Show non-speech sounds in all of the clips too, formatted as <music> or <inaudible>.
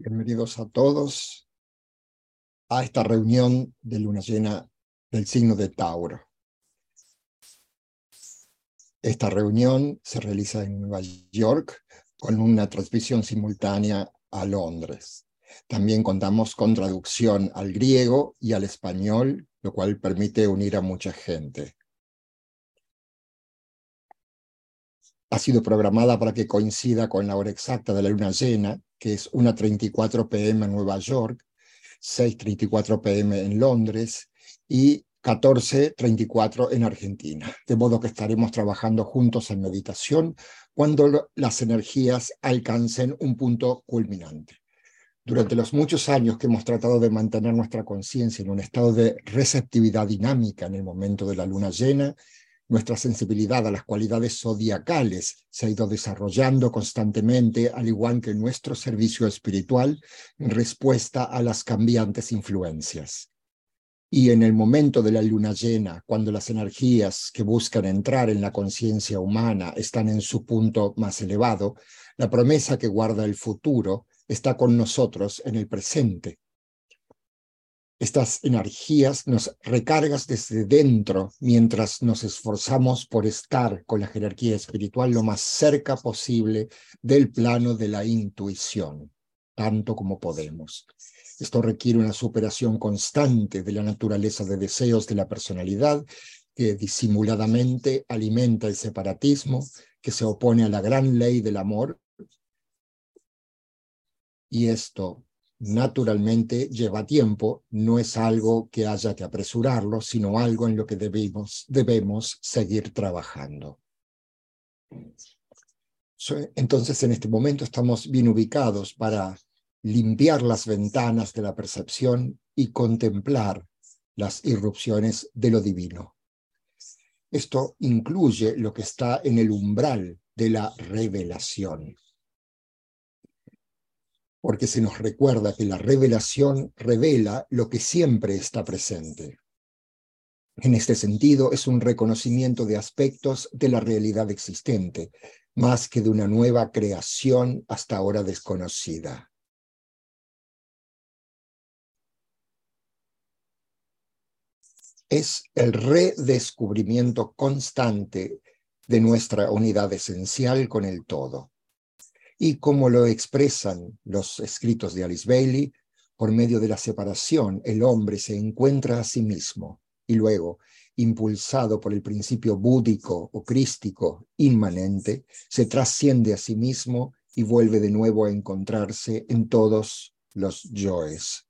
Bienvenidos a todos a esta reunión de luna llena del signo de Tauro. Esta reunión se realiza en Nueva York con una transmisión simultánea a Londres. También contamos con traducción al griego y al español, lo cual permite unir a mucha gente. Ha sido programada para que coincida con la hora exacta de la luna llena, que es 1.34 pm en Nueva York, 6.34 pm en Londres y 14.34 en Argentina. De modo que estaremos trabajando juntos en meditación cuando las energías alcancen un punto culminante. Durante los muchos años que hemos tratado de mantener nuestra conciencia en un estado de receptividad dinámica en el momento de la luna llena, nuestra sensibilidad a las cualidades zodiacales se ha ido desarrollando constantemente, al igual que nuestro servicio espiritual, en respuesta a las cambiantes influencias. Y en el momento de la luna llena, cuando las energías que buscan entrar en la conciencia humana están en su punto más elevado, la promesa que guarda el futuro está con nosotros en el presente estas energías nos recargas desde dentro mientras nos esforzamos por estar con la jerarquía espiritual lo más cerca posible del plano de la intuición, tanto como podemos. Esto requiere una superación constante de la naturaleza de deseos de la personalidad que disimuladamente alimenta el separatismo, que se opone a la gran ley del amor. Y esto naturalmente lleva tiempo, no es algo que haya que apresurarlo, sino algo en lo que debemos, debemos seguir trabajando. Entonces, en este momento estamos bien ubicados para limpiar las ventanas de la percepción y contemplar las irrupciones de lo divino. Esto incluye lo que está en el umbral de la revelación porque se nos recuerda que la revelación revela lo que siempre está presente. En este sentido, es un reconocimiento de aspectos de la realidad existente, más que de una nueva creación hasta ahora desconocida. Es el redescubrimiento constante de nuestra unidad esencial con el todo y como lo expresan los escritos de Alice Bailey, por medio de la separación el hombre se encuentra a sí mismo y luego, impulsado por el principio búdico o crístico inmanente, se trasciende a sí mismo y vuelve de nuevo a encontrarse en todos los yoes.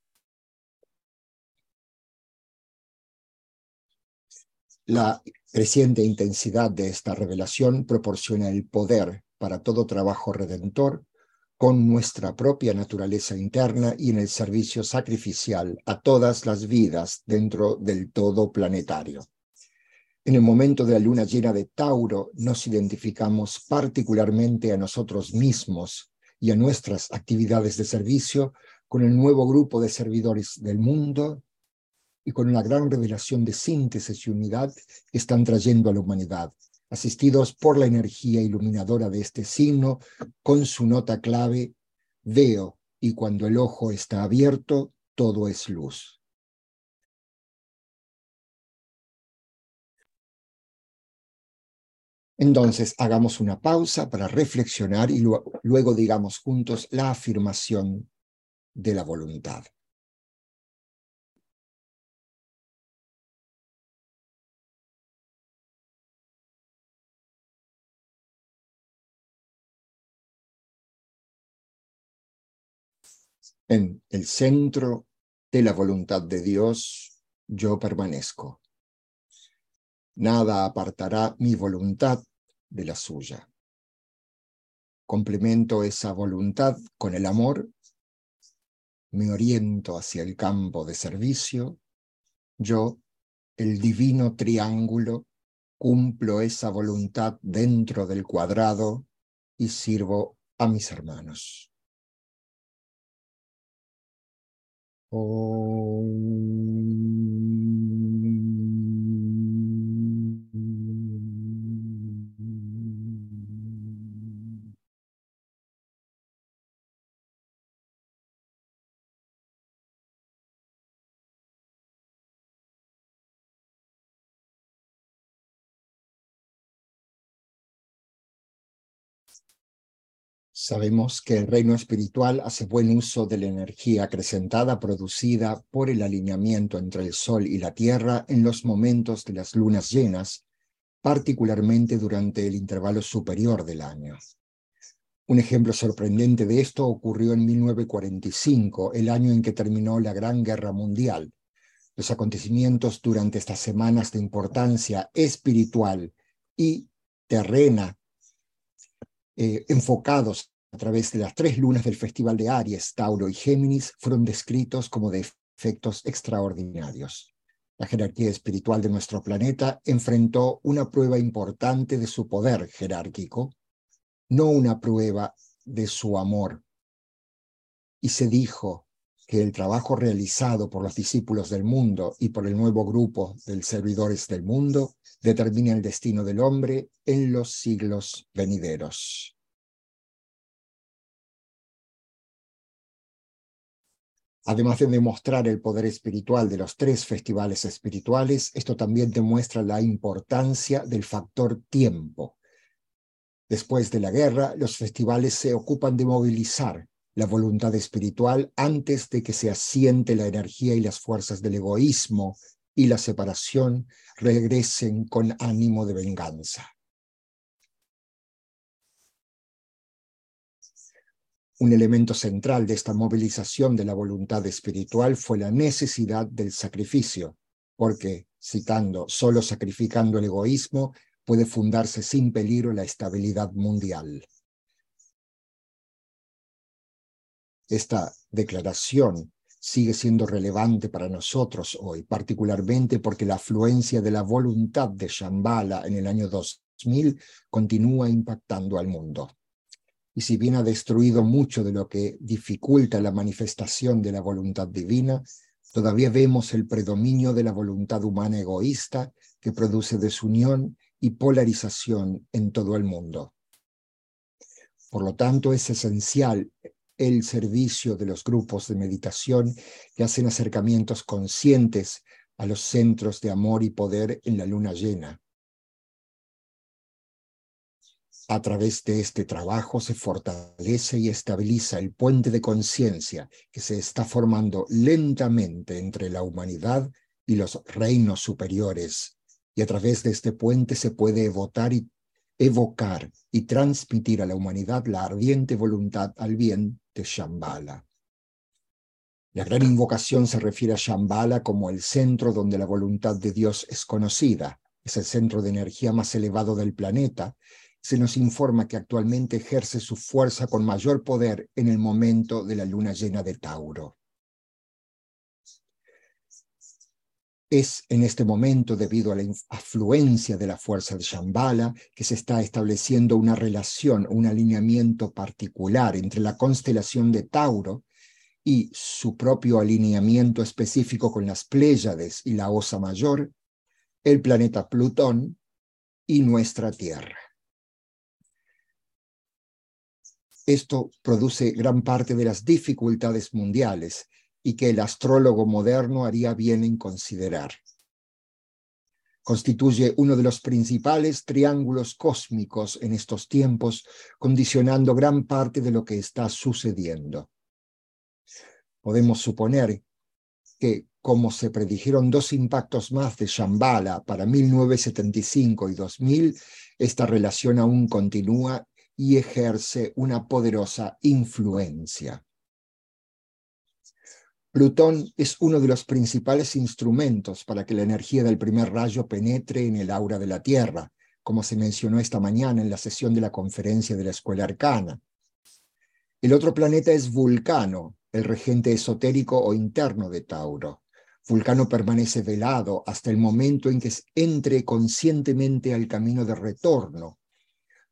La creciente intensidad de esta revelación proporciona el poder para todo trabajo redentor con nuestra propia naturaleza interna y en el servicio sacrificial a todas las vidas dentro del todo planetario. En el momento de la luna llena de Tauro nos identificamos particularmente a nosotros mismos y a nuestras actividades de servicio con el nuevo grupo de servidores del mundo y con una gran revelación de síntesis y unidad que están trayendo a la humanidad asistidos por la energía iluminadora de este signo, con su nota clave, veo, y cuando el ojo está abierto, todo es luz. Entonces, hagamos una pausa para reflexionar y luego digamos juntos la afirmación de la voluntad. En el centro de la voluntad de Dios yo permanezco. Nada apartará mi voluntad de la suya. Complemento esa voluntad con el amor, me oriento hacia el campo de servicio, yo, el divino triángulo, cumplo esa voluntad dentro del cuadrado y sirvo a mis hermanos. Om. Sabemos que el reino espiritual hace buen uso de la energía acrecentada producida por el alineamiento entre el Sol y la Tierra en los momentos de las lunas llenas, particularmente durante el intervalo superior del año. Un ejemplo sorprendente de esto ocurrió en 1945, el año en que terminó la Gran Guerra Mundial. Los acontecimientos durante estas semanas de importancia espiritual y terrena eh, enfocados a través de las tres lunas del Festival de Aries, Tauro y Géminis, fueron descritos como de efectos extraordinarios. La jerarquía espiritual de nuestro planeta enfrentó una prueba importante de su poder jerárquico, no una prueba de su amor. Y se dijo que el trabajo realizado por los discípulos del mundo y por el nuevo grupo de servidores del mundo determina el destino del hombre en los siglos venideros. Además de demostrar el poder espiritual de los tres festivales espirituales, esto también demuestra la importancia del factor tiempo. Después de la guerra, los festivales se ocupan de movilizar la voluntad espiritual antes de que se asiente la energía y las fuerzas del egoísmo y la separación regresen con ánimo de venganza. Un elemento central de esta movilización de la voluntad espiritual fue la necesidad del sacrificio, porque, citando, solo sacrificando el egoísmo puede fundarse sin peligro la estabilidad mundial. Esta declaración sigue siendo relevante para nosotros hoy, particularmente porque la afluencia de la voluntad de Shambhala en el año 2000 continúa impactando al mundo. Y si bien ha destruido mucho de lo que dificulta la manifestación de la voluntad divina, todavía vemos el predominio de la voluntad humana egoísta que produce desunión y polarización en todo el mundo. Por lo tanto, es esencial el servicio de los grupos de meditación que hacen acercamientos conscientes a los centros de amor y poder en la luna llena. A través de este trabajo se fortalece y estabiliza el puente de conciencia que se está formando lentamente entre la humanidad y los reinos superiores. Y a través de este puente se puede evocar y, transmitir a la humanidad la ardiente voluntad al bien Shambhala. La gran invocación se refiere a Shambhala como el centro donde la voluntad de Dios es conocida. Es el centro de energía más elevado del planeta. Se nos informa que actualmente ejerce su fuerza con mayor poder en el momento de la luna llena de Tauro. Es en este momento, debido a la afluencia de la fuerza de Shambhala, que se está estableciendo una relación, un alineamiento particular entre la constelación de Tauro y su propio alineamiento específico con las Pléyades y la Osa Mayor, el planeta Plutón y nuestra Tierra. Esto produce gran parte de las dificultades mundiales y que el astrólogo moderno haría bien en considerar. Constituye uno de los principales triángulos cósmicos en estos tiempos, condicionando gran parte de lo que está sucediendo. Podemos suponer que, como se predijeron dos impactos más de Shambhala para 1975 y 2000, esta relación aún continúa y ejerce una poderosa influencia. Plutón es uno de los principales instrumentos para que la energía del primer rayo penetre en el aura de la Tierra, como se mencionó esta mañana en la sesión de la conferencia de la Escuela Arcana. El otro planeta es Vulcano, el regente esotérico o interno de Tauro. Vulcano permanece velado hasta el momento en que entre conscientemente al camino de retorno.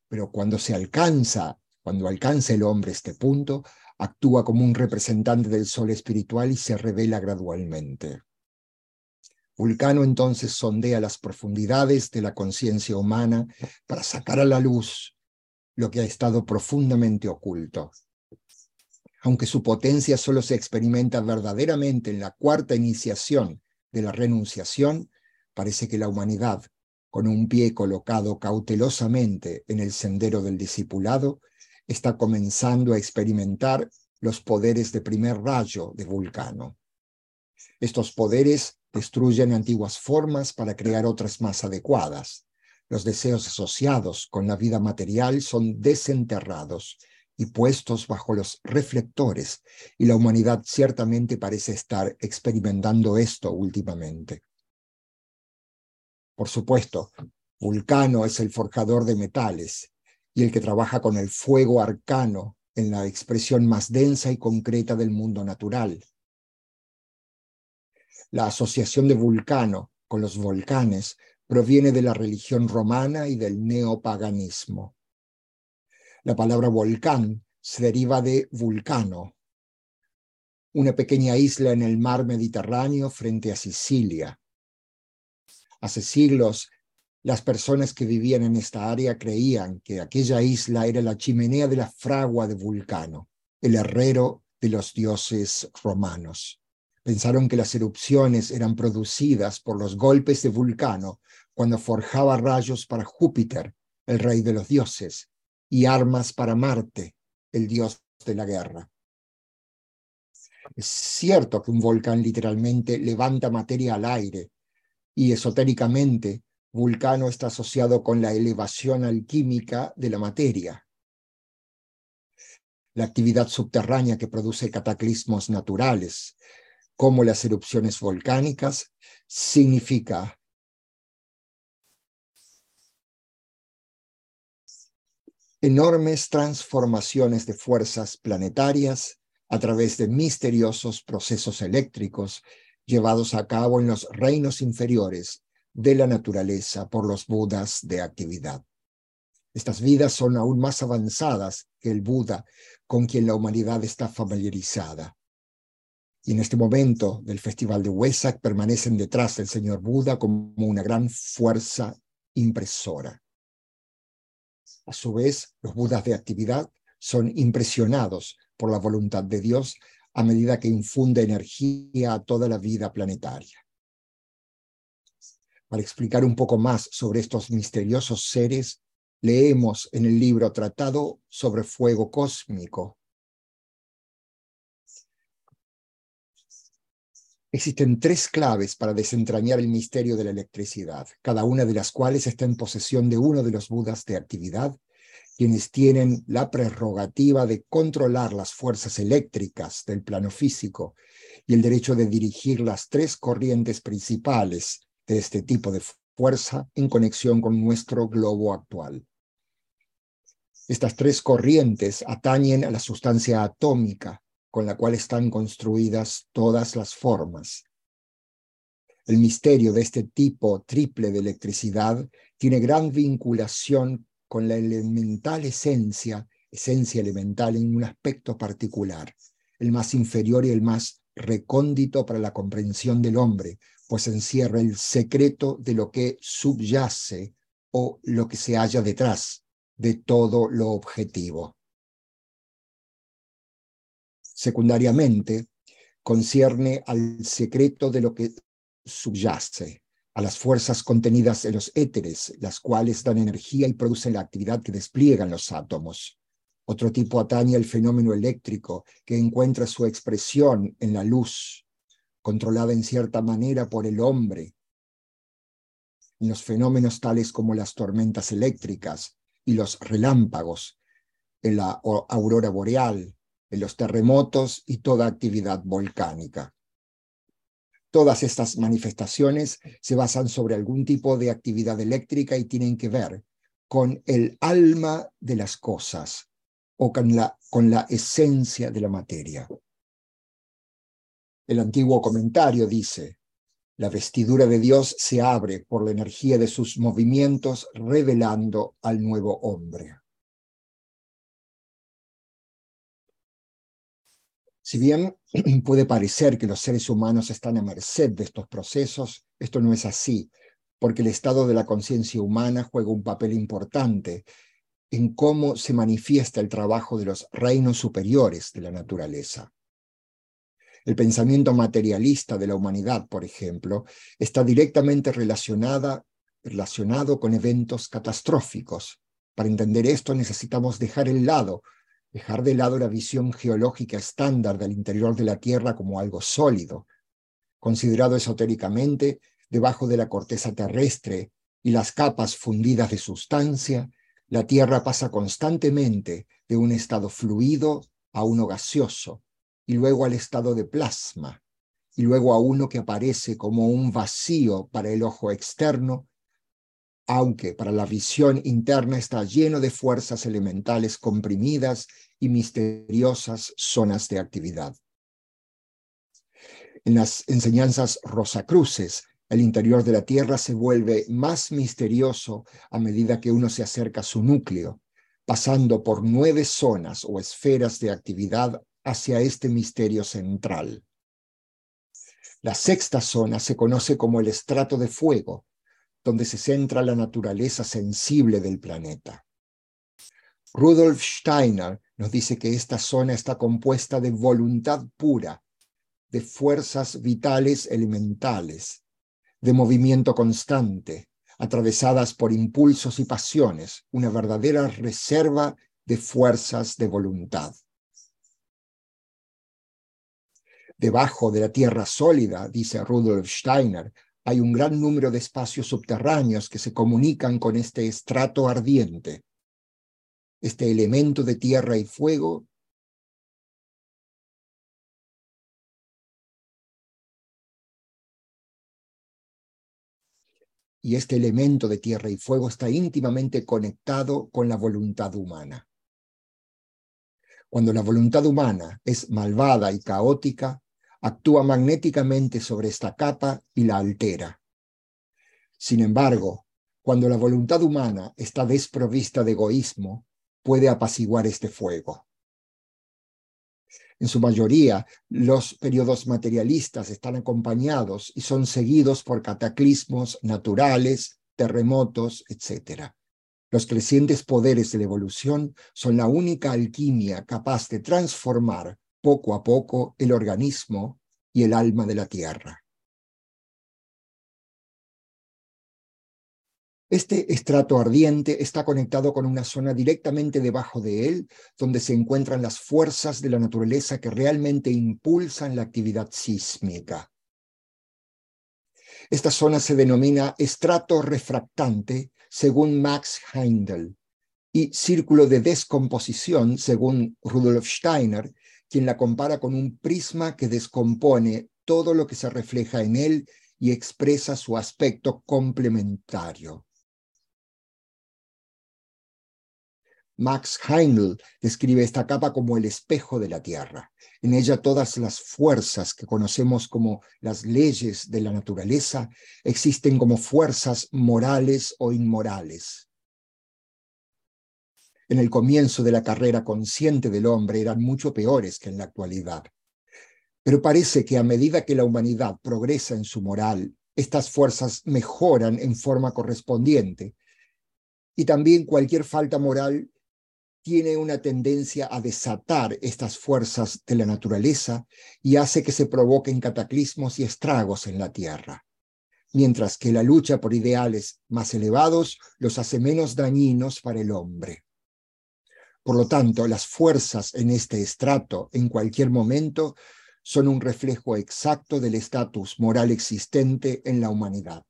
Pero cuando se alcanza, cuando alcanza el hombre este punto, actúa como un representante del sol espiritual y se revela gradualmente. Vulcano entonces sondea las profundidades de la conciencia humana para sacar a la luz lo que ha estado profundamente oculto. Aunque su potencia solo se experimenta verdaderamente en la cuarta iniciación de la renunciación, parece que la humanidad, con un pie colocado cautelosamente en el sendero del discipulado, está comenzando a experimentar los poderes de primer rayo de Vulcano. Estos poderes destruyen antiguas formas para crear otras más adecuadas. Los deseos asociados con la vida material son desenterrados y puestos bajo los reflectores, y la humanidad ciertamente parece estar experimentando esto últimamente. Por supuesto, Vulcano es el forjador de metales y el que trabaja con el fuego arcano en la expresión más densa y concreta del mundo natural. La asociación de Vulcano con los volcanes proviene de la religión romana y del neopaganismo. La palabra volcán se deriva de vulcano, una pequeña isla en el mar Mediterráneo frente a Sicilia. Hace siglos las personas que vivían en esta área creían que aquella isla era la chimenea de la fragua de Vulcano, el herrero de los dioses romanos. Pensaron que las erupciones eran producidas por los golpes de Vulcano cuando forjaba rayos para Júpiter, el rey de los dioses, y armas para Marte, el dios de la guerra. Es cierto que un volcán literalmente levanta materia al aire y esotéricamente Vulcano está asociado con la elevación alquímica de la materia. La actividad subterránea que produce cataclismos naturales, como las erupciones volcánicas, significa enormes transformaciones de fuerzas planetarias a través de misteriosos procesos eléctricos llevados a cabo en los reinos inferiores de la naturaleza por los budas de actividad. Estas vidas son aún más avanzadas que el Buda con quien la humanidad está familiarizada. Y en este momento del Festival de Wesak permanecen detrás del Señor Buda como una gran fuerza impresora. A su vez, los Budas de actividad son impresionados por la voluntad de Dios a medida que infunde energía a toda la vida planetaria para explicar un poco más sobre estos misteriosos seres, leemos en el libro Tratado sobre Fuego Cósmico. Existen tres claves para desentrañar el misterio de la electricidad, cada una de las cuales está en posesión de uno de los budas de actividad, quienes tienen la prerrogativa de controlar las fuerzas eléctricas del plano físico y el derecho de dirigir las tres corrientes principales de este tipo de fuerza en conexión con nuestro globo actual. Estas tres corrientes atañen a la sustancia atómica con la cual están construidas todas las formas. El misterio de este tipo triple de electricidad tiene gran vinculación con la elemental esencia, esencia elemental en un aspecto particular, el más inferior y el más recóndito para la comprensión del hombre, pues encierra el secreto de lo que subyace o lo que se halla detrás de todo lo objetivo. Secundariamente, concierne al secreto de lo que subyace, a las fuerzas contenidas en los éteres, las cuales dan energía y producen la actividad que despliegan los átomos. Otro tipo atañe al fenómeno eléctrico, que encuentra su expresión en la luz, controlada en cierta manera por el hombre, en los fenómenos tales como las tormentas eléctricas y los relámpagos, en la aurora boreal, en los terremotos y toda actividad volcánica. Todas estas manifestaciones se basan sobre algún tipo de actividad eléctrica y tienen que ver con el alma de las cosas o con la, esencia de la materia. El antiguo comentario dice, la vestidura de Dios se abre por la energía de sus movimientos, revelando al nuevo hombre. Si bien <clears throat> puede parecer que los seres humanos están a merced de estos procesos, esto no es así, porque el estado de la conciencia humana juega un papel importante en cómo se manifiesta el trabajo de los reinos superiores de la naturaleza. El pensamiento materialista de la humanidad, por ejemplo, está directamente relacionada, relacionado con eventos catastróficos, Para entender esto necesitamos dejar el lado, dejar de lado la visión geológica estándar del interior de la Tierra como algo sólido, considerado esotéricamente debajo de la corteza terrestre y las capas fundidas de sustancia, la Tierra pasa constantemente de un estado fluido a uno gaseoso, y luego al estado de plasma, y luego a uno que aparece como un vacío para el ojo externo, aunque para la visión interna está lleno de fuerzas elementales comprimidas y misteriosas zonas de actividad. En las enseñanzas rosacruces, el interior de la Tierra se vuelve más misterioso a medida que uno se acerca a su núcleo, pasando por nueve zonas o esferas de actividad hacia este misterio central. La sexta zona se conoce como el estrato de fuego, donde se centra la naturaleza sensible del planeta. Rudolf Steiner nos dice que esta zona está compuesta de voluntad pura, de fuerzas vitales elementales, de movimiento constante, atravesadas por impulsos y pasiones, una verdadera reserva de fuerzas de voluntad. Debajo de la tierra sólida, dice Rudolf Steiner, hay un gran número de espacios subterráneos que se comunican con este estrato ardiente. Este elemento de tierra y fuego y este elemento de tierra y fuego está íntimamente conectado con la voluntad humana. Cuando la voluntad humana es malvada y caótica, actúa magnéticamente sobre esta capa y la altera. Sin embargo, cuando la voluntad humana está desprovista de egoísmo, puede apaciguar este fuego. En su mayoría, los periodos materialistas están acompañados y son seguidos por cataclismos naturales, terremotos, etc. Los crecientes poderes de la evolución son la única alquimia capaz de transformar poco a poco el organismo y el alma de la tierra. Este estrato ardiente está conectado con una zona directamente debajo de él, donde se encuentran las fuerzas de la naturaleza que realmente impulsan la actividad sísmica. Esta zona se denomina estrato refractante, según Max Heindel, y círculo de descomposición, según Rudolf Steiner, quien la compara con un prisma que descompone todo lo que se refleja en él y expresa su aspecto complementario. Max Heinl describe esta capa como el espejo de la Tierra. En ella todas las fuerzas que conocemos como las leyes de la naturaleza existen como fuerzas morales o inmorales. En el comienzo de la carrera consciente del hombre eran mucho peores que en la actualidad. Pero parece que a medida que la humanidad progresa en su moral, estas fuerzas mejoran en forma correspondiente y también cualquier falta moral tiene una tendencia a desatar estas fuerzas de la naturaleza y hace que se provoquen cataclismos y estragos en la Tierra, mientras que la lucha por ideales más elevados los hace menos dañinos para el hombre. Por lo tanto, las fuerzas en este estrato en cualquier momento son un reflejo exacto del estatus moral existente en la humanidad.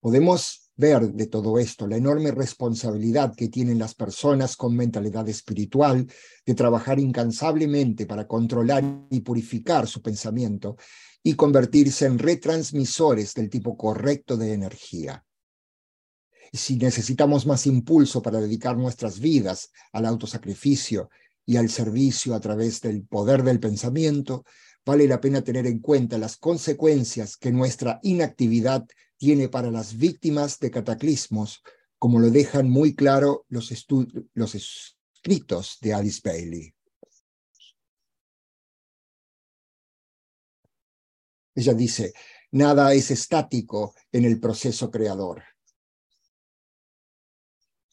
Podemos ver de todo esto, la enorme responsabilidad que tienen las personas con mentalidad espiritual de trabajar incansablemente para controlar y purificar su pensamiento y convertirse en retransmisores del tipo correcto de energía. Si necesitamos más impulso para dedicar nuestras vidas al autosacrificio y al servicio a través del poder del pensamiento, vale la pena tener en cuenta las consecuencias que nuestra inactividad tiene para las víctimas de cataclismos, como lo dejan muy claro los escritos de Alice Bailey. Ella dice, nada es estático en el proceso creador.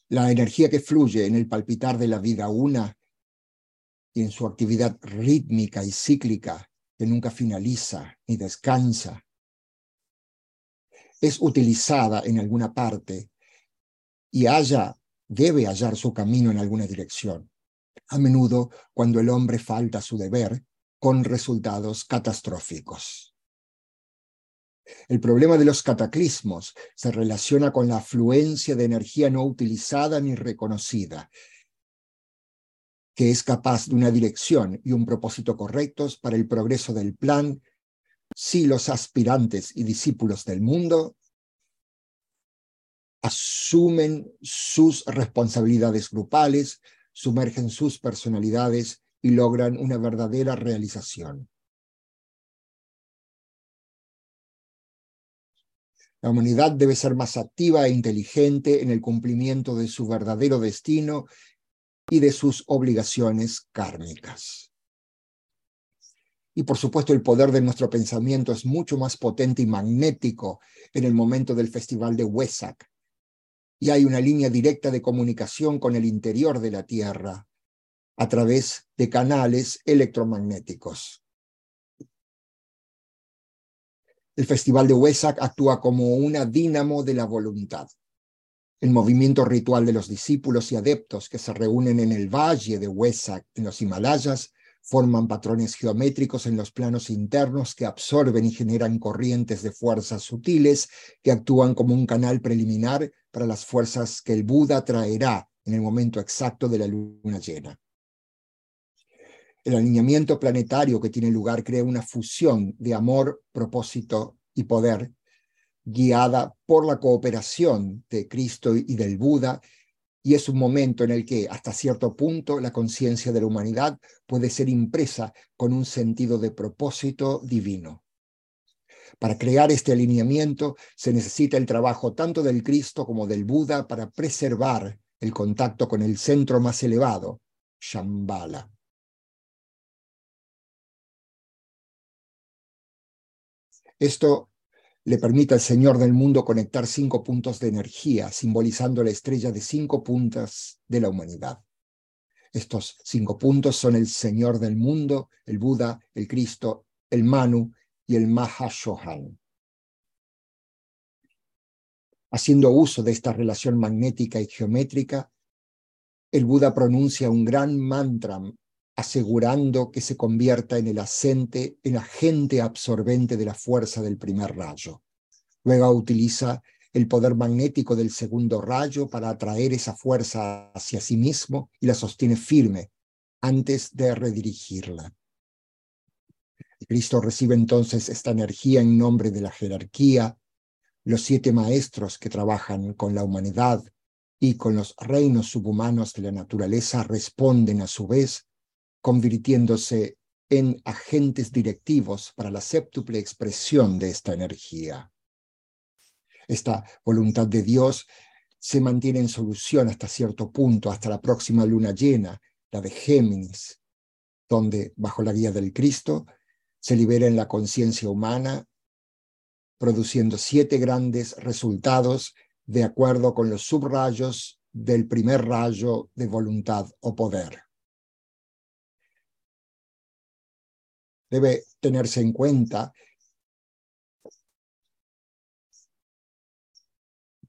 La energía que fluye en el palpitar de la vida una y en su actividad rítmica y cíclica que nunca finaliza ni descansa, es utilizada en alguna parte y haya, debe hallar su camino en alguna dirección. A menudo, cuando el hombre falta su deber, con resultados catastróficos. El problema de los cataclismos se relaciona con la afluencia de energía no utilizada ni reconocida, que es capaz de una dirección y un propósito correctos para el progreso del plan si los aspirantes y discípulos del mundo asumen sus responsabilidades grupales, sumergen sus personalidades y logran una verdadera realización. La humanidad debe ser más activa e inteligente en el cumplimiento de su verdadero destino y de sus obligaciones kármicas. Y por supuesto el poder de nuestro pensamiento es mucho más potente y magnético en el momento del festival de Wesak. Y hay una línea directa de comunicación con el interior de la Tierra a través de canales electromagnéticos. El Festival de Wesak actúa como una dínamo de la voluntad. El movimiento ritual de los discípulos y adeptos que se reúnen en el valle de Wesak, en los Himalayas, forman patrones geométricos en los planos internos que absorben y generan corrientes de fuerzas sutiles que actúan como un canal preliminar para las fuerzas que el Buda traerá en el momento exacto de la luna llena. El alineamiento planetario que tiene lugar crea una fusión de amor, propósito y poder, guiada por la cooperación de Cristo y del Buda y es un momento en el que hasta cierto punto la conciencia de la humanidad puede ser impresa con un sentido de propósito divino. Para crear este alineamiento se necesita el trabajo tanto del Cristo como del Buda para preservar el contacto con el centro más elevado, Shambhala. Esto le permite al Señor del mundo conectar cinco puntos de energía, simbolizando la estrella de cinco puntas de la humanidad. Estos cinco puntos son el Señor del mundo, el Buda, el Cristo, el Manu y el Mahashohan. Haciendo uso de esta relación magnética y geométrica, el Buda pronuncia un gran mantra asegurando que se convierta en el asente, el agente absorbente de la fuerza del primer rayo. Luego utiliza el poder magnético del segundo rayo para atraer esa fuerza hacia sí mismo y la sostiene firme antes de redirigirla. Cristo recibe entonces esta energía en nombre de la jerarquía, los siete maestros que trabajan con la humanidad y con los reinos subhumanos de la naturaleza responden a su vez convirtiéndose en agentes directivos para la séptuple expresión de esta energía. Esta voluntad de Dios se mantiene en solución hasta cierto punto, hasta la próxima luna llena, la de Géminis, donde, bajo la guía del Cristo, se libera en la conciencia humana, produciendo siete grandes resultados de acuerdo con los subrayos del primer rayo de voluntad o poder. Debe tenerse en cuenta.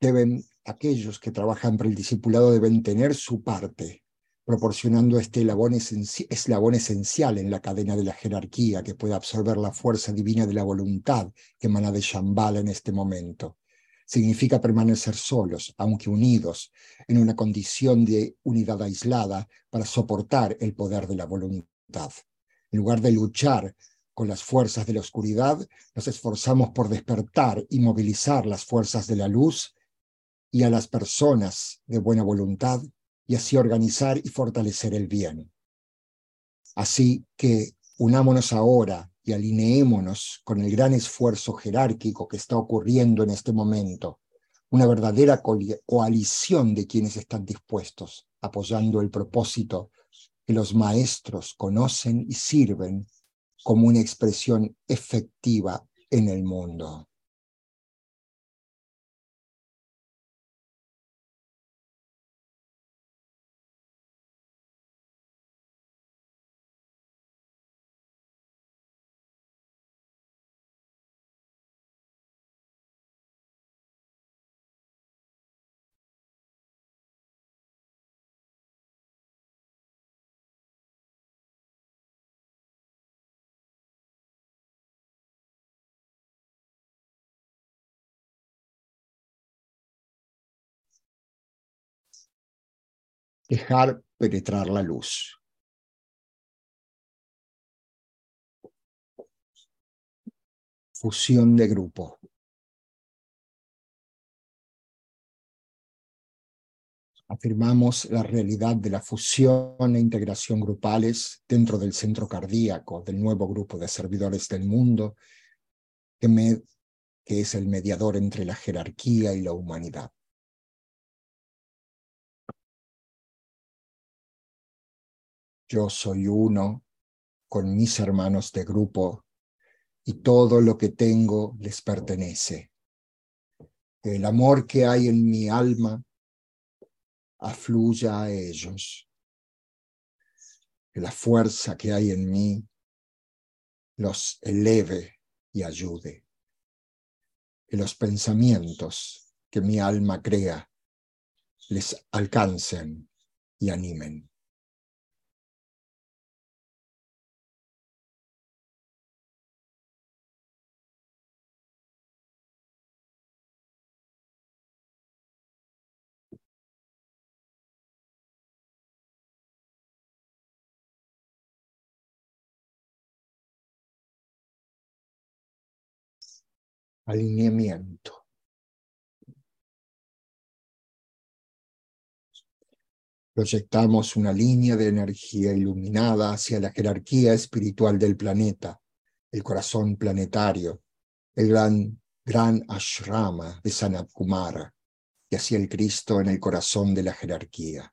Deben, aquellos que trabajan para el discipulado deben tener su parte, proporcionando este eslabón, esencial en la cadena de la jerarquía que puede absorber la fuerza divina de la voluntad que emana de Shambhala en este momento. Significa permanecer solos, aunque unidos, en una condición de unidad aislada para soportar el poder de la voluntad. En lugar de luchar con las fuerzas de la oscuridad, nos esforzamos por despertar y movilizar las fuerzas de la luz y a las personas de buena voluntad y así organizar y fortalecer el bien. Así que unámonos ahora y alineémonos con el gran esfuerzo jerárquico que está ocurriendo en este momento, una verdadera coalición de quienes están dispuestos, apoyando el propósito que los maestros conocen y sirven como una expresión efectiva en el mundo. Dejar penetrar la luz. Fusión de grupo. afirmamos la realidad de la fusión e integración grupales dentro del centro cardíaco del nuevo grupo de servidores del mundo, que, es el mediador entre la jerarquía y la humanidad. Yo soy uno con mis hermanos de grupo y todo lo que tengo les pertenece. El amor que hay en mi alma afluya a ellos. Que la fuerza que hay en mí los eleve y ayude. Que los pensamientos que mi alma crea les alcancen y animen. Alineamiento. Proyectamos una línea de energía iluminada hacia la jerarquía espiritual del planeta, el corazón planetario, el gran, gran ashrama de Sanat Kumara y hacia el Cristo en el corazón de la jerarquía.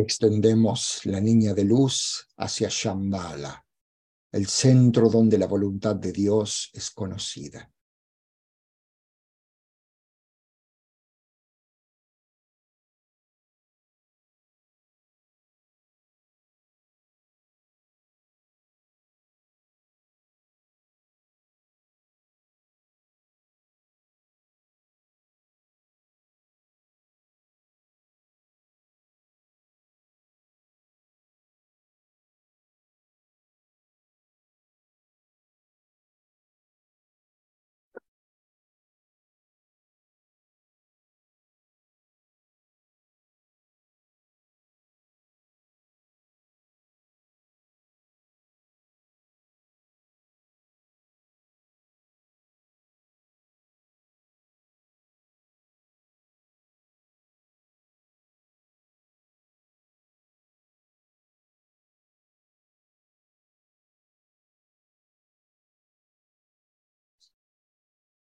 Extendemos la niña de luz hacia Shambhala, el centro donde la voluntad de Dios es conocida.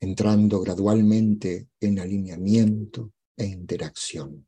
entrando gradualmente en alineamiento e interacción.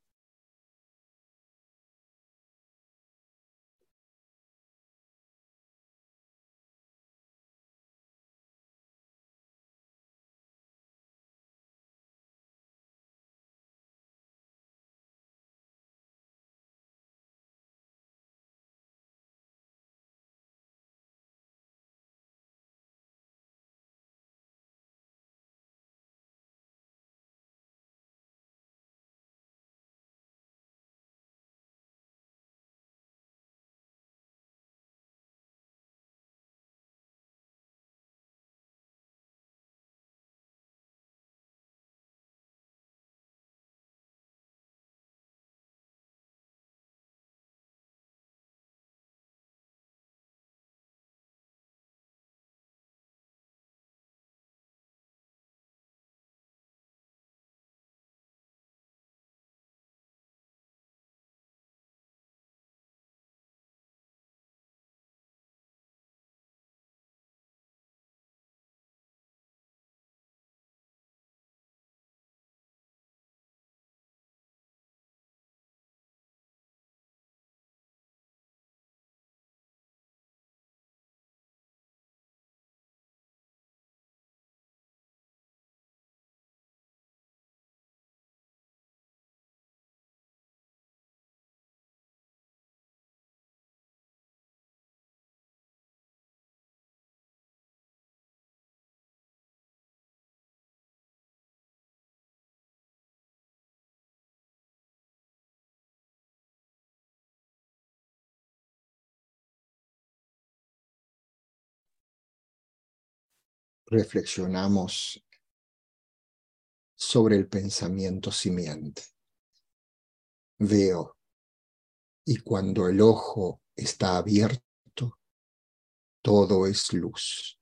Reflexionamos sobre el pensamiento simiente. Veo, y cuando el ojo está abierto, todo es luz.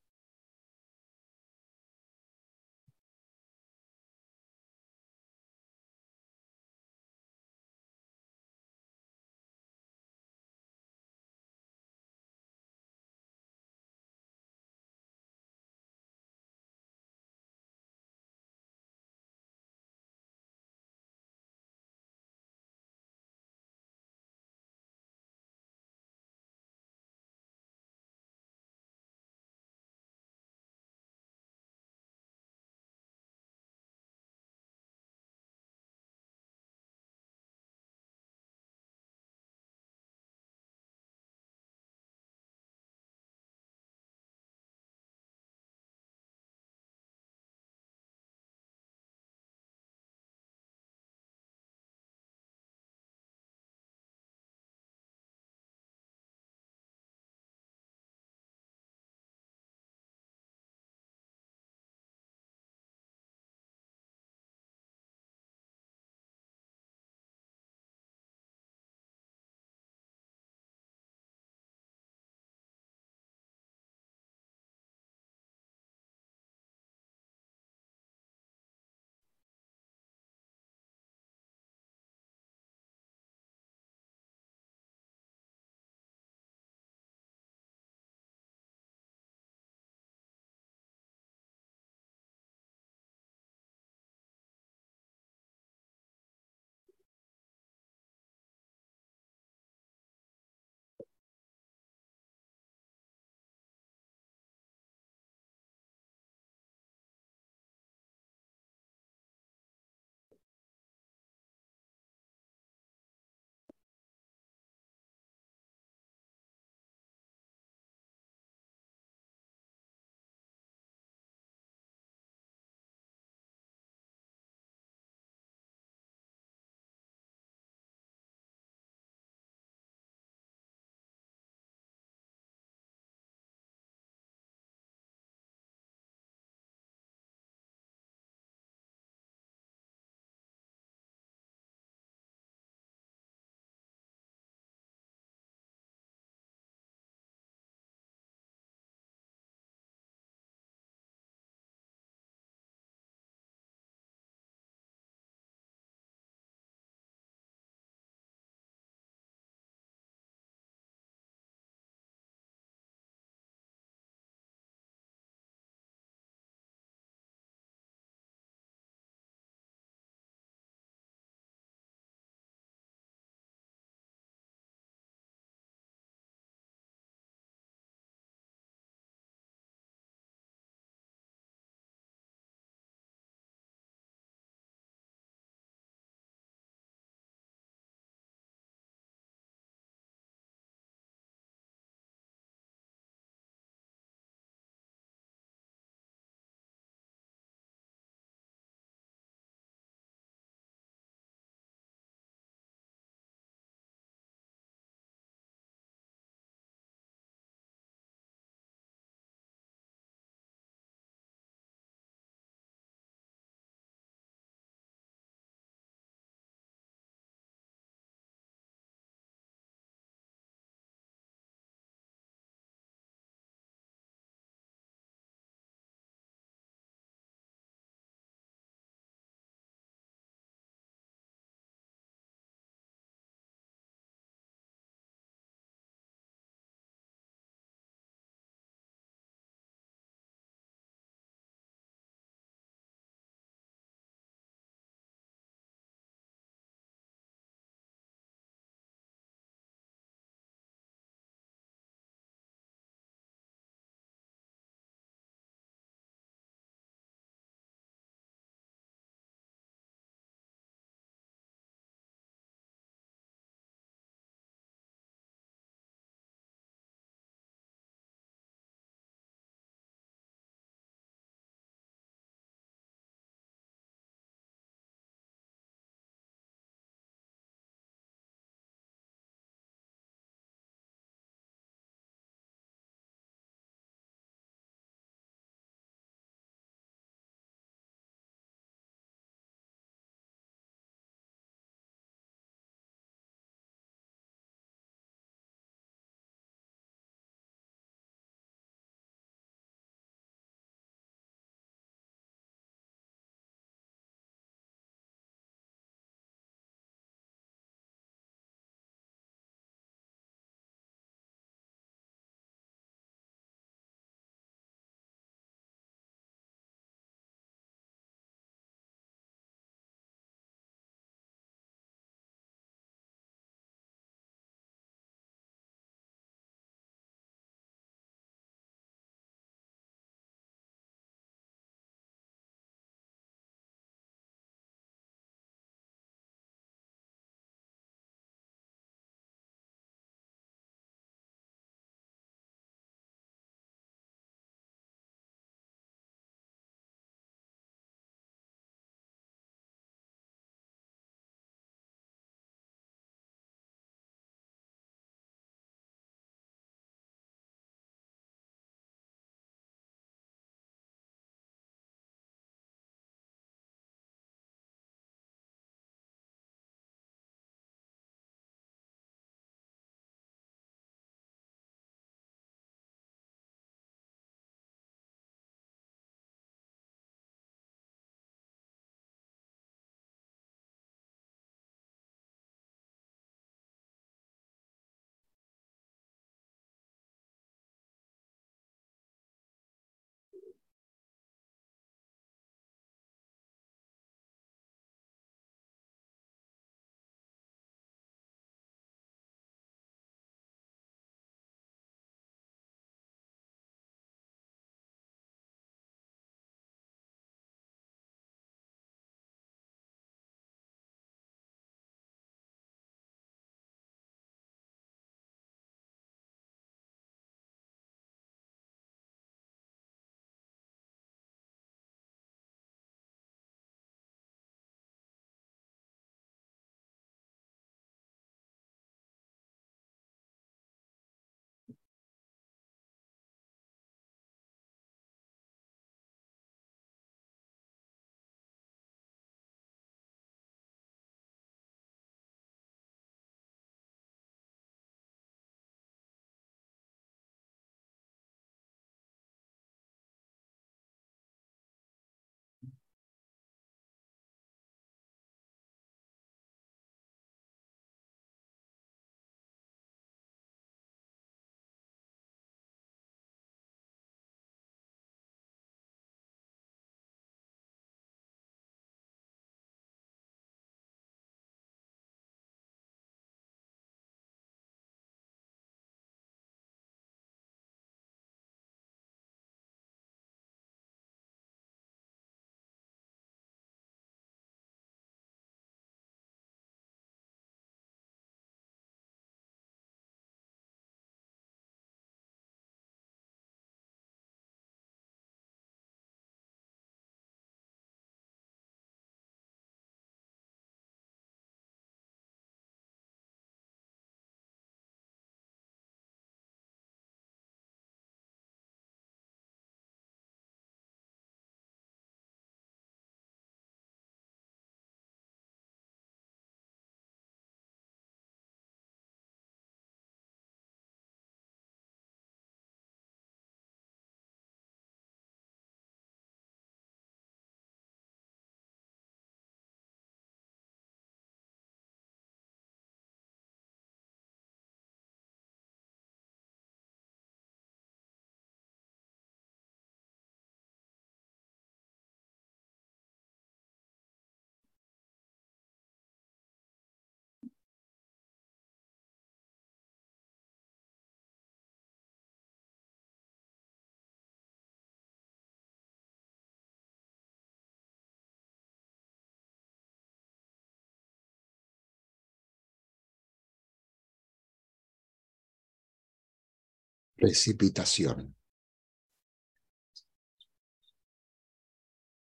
Precipitación.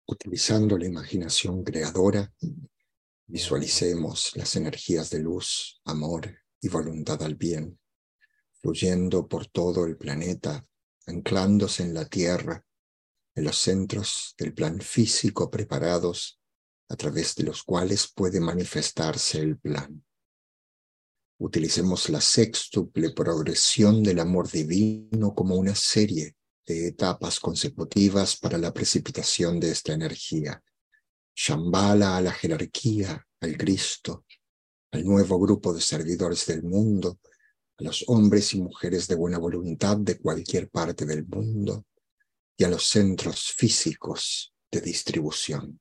Utilizando la imaginación creadora, visualicemos las energías de luz, amor y voluntad al bien, fluyendo por todo el planeta, anclándose en la Tierra, en los centros del plan físico preparados a través de los cuales puede manifestarse el plan. Utilicemos la sextuple progresión del amor divino como una serie de etapas consecutivas para la precipitación de esta energía. Shambhala a la jerarquía, al Cristo, al nuevo grupo de servidores del mundo, a los hombres y mujeres de buena voluntad de cualquier parte del mundo y a los centros físicos de distribución.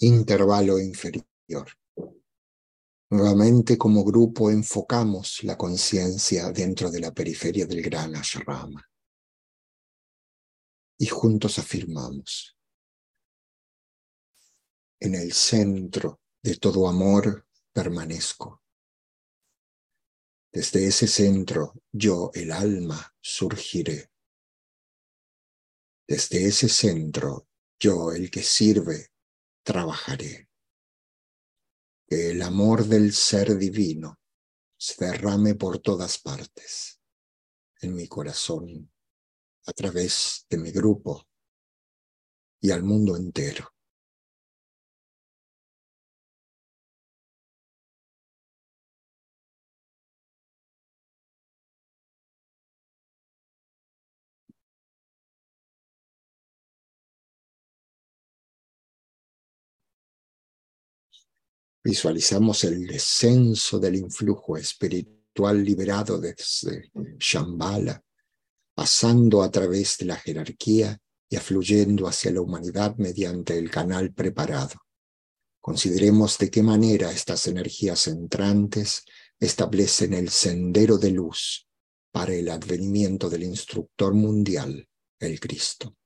Intervalo inferior. Nuevamente como grupo enfocamos la conciencia dentro de la periferia del gran ashrama. Y juntos afirmamos, en el centro de todo amor permanezco. Desde ese centro yo, el alma, surgiré. Desde ese centro yo, el que sirve, trabajaré. Que el amor del ser divino se derrame por todas partes, en mi corazón, a través de mi grupo y al mundo entero. Visualizamos el descenso del influjo espiritual liberado desde Shambhala, pasando a través de la jerarquía y afluyendo hacia la humanidad mediante el canal preparado. Consideremos de qué manera estas energías entrantes establecen el sendero de luz para el advenimiento del instructor mundial, el Cristo.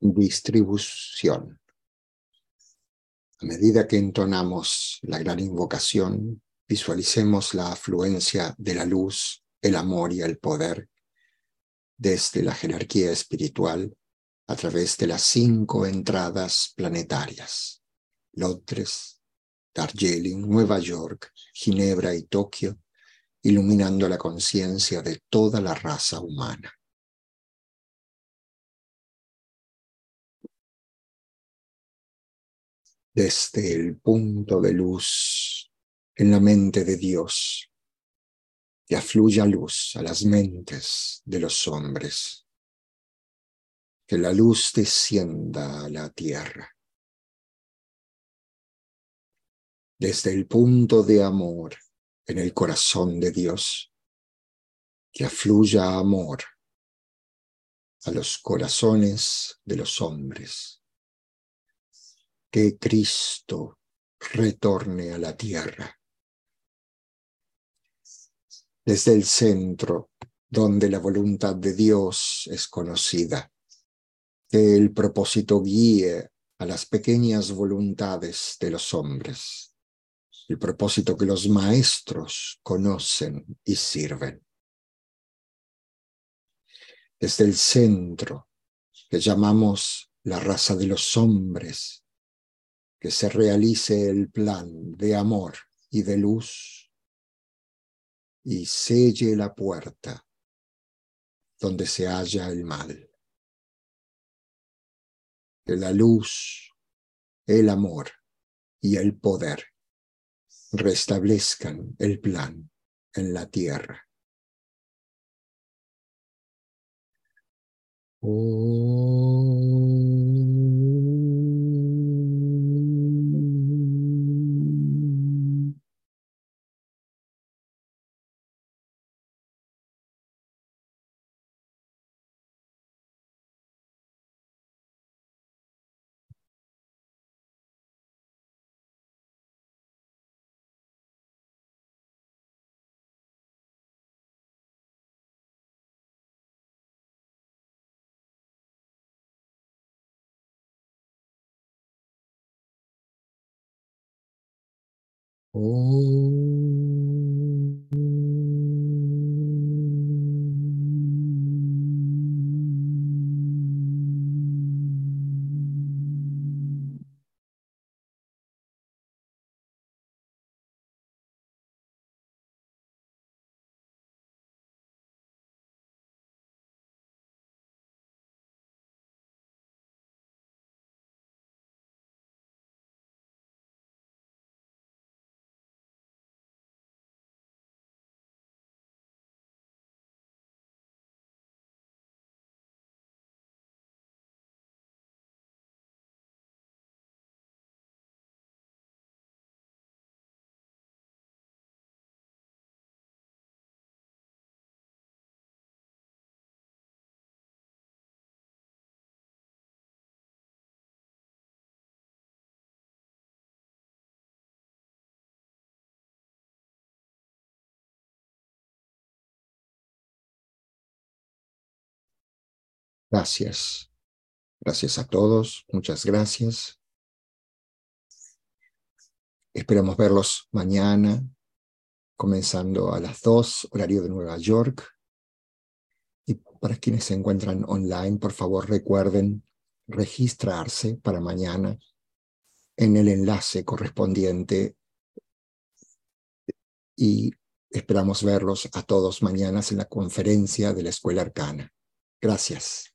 Distribución. A medida que entonamos la gran invocación, visualicemos la afluencia de la luz, el amor y el poder desde la jerarquía espiritual a través de las cinco entradas planetarias, Londres, Darjeeling, Nueva York, Ginebra y Tokio, iluminando la conciencia de toda la raza humana. Desde el punto de luz en la mente de Dios, que afluya luz a las mentes de los hombres, que la luz descienda a la tierra. Desde el punto de amor en el corazón de Dios, que afluya amor a los corazones de los hombres. Que Cristo retorne a la tierra. Desde el centro, donde la voluntad de Dios es conocida, que el propósito guíe a las pequeñas voluntades de los hombres el propósito que los maestros conocen y sirven. Desde el centro, que llamamos la raza de los hombres, que se realice el plan de amor y de luz y selle la puerta donde se halla el mal. Que la luz, el amor y el poder restablezcan el plan en la tierra. Oh. Gracias. Gracias a todos. Muchas gracias. Esperamos verlos mañana, comenzando a las 2, horario de Nueva York. Y para quienes se encuentran online, por favor recuerden registrarse para mañana en el enlace correspondiente y esperamos verlos a todos mañana en la conferencia de la Escuela Arcana. Gracias.